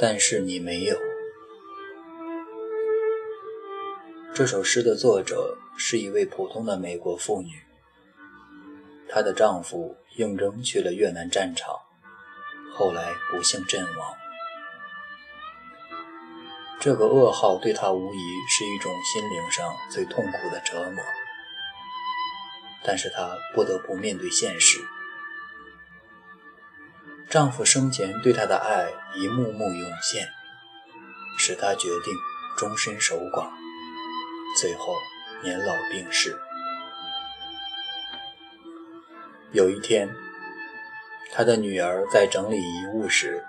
但是你没有。这首诗的作者是一位普通的美国妇女，她的丈夫应征去了越南战场，后来不幸阵亡。这个噩耗对她无疑是一种心灵上最痛苦的折磨，但是她不得不面对现实。丈夫生前对她的爱一幕幕涌现，使她决定终身守寡，最后年老病逝。有一天，她的女儿在整理遗物时，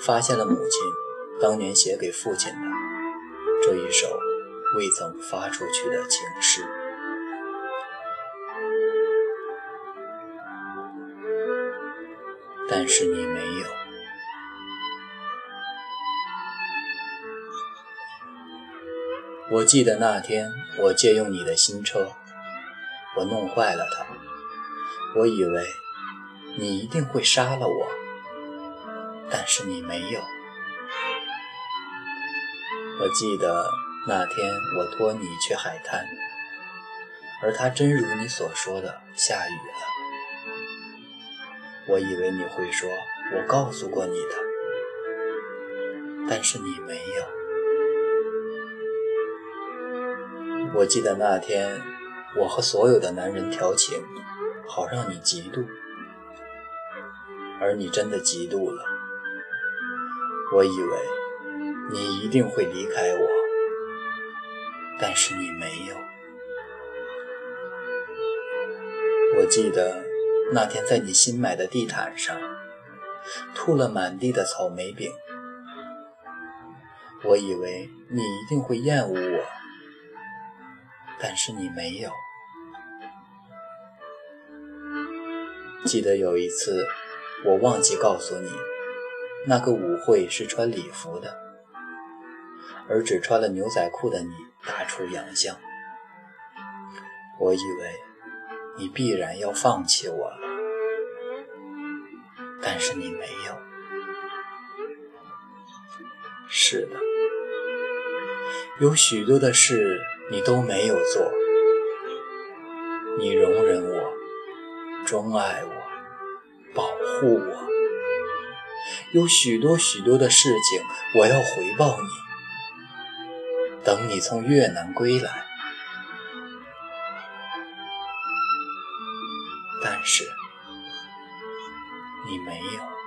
发现了母亲当年写给父亲的这一首未曾发出去的情诗。但是你没有。我记得那天我借用你的新车，我弄坏了它。我以为你一定会杀了我，但是你没有。我记得那天我托你去海滩，而它真如你所说的下雨了。我以为你会说，我告诉过你的，但是你没有。我记得那天，我和所有的男人调情，好让你嫉妒，而你真的嫉妒了。我以为你一定会离开我，但是你没有。我记得。那天在你新买的地毯上，吐了满地的草莓饼。我以为你一定会厌恶我，但是你没有。记得有一次，我忘记告诉你，那个舞会是穿礼服的，而只穿了牛仔裤的你大出洋相。我以为。你必然要放弃我，但是你没有。是的，有许多的事你都没有做。你容忍我，钟爱我，保护我。有许多许多的事情我要回报你。等你从越南归来。但是，你没有。